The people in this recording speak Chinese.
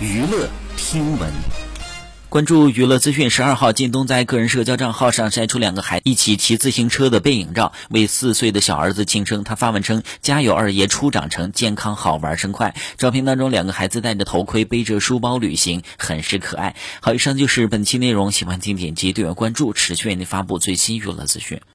娱乐听闻。关注娱乐资讯，十二号，靳东在个人社交账号上晒出两个孩一起骑自行车的背影照，为四岁的小儿子庆生。他发文称：“家有二爷初长成，健康好玩生快。”照片当中，两个孩子戴着头盔，背着书包旅行，很是可爱。好，以上就是本期内容，喜欢请点击订阅关注，持续为您发布最新娱乐资讯。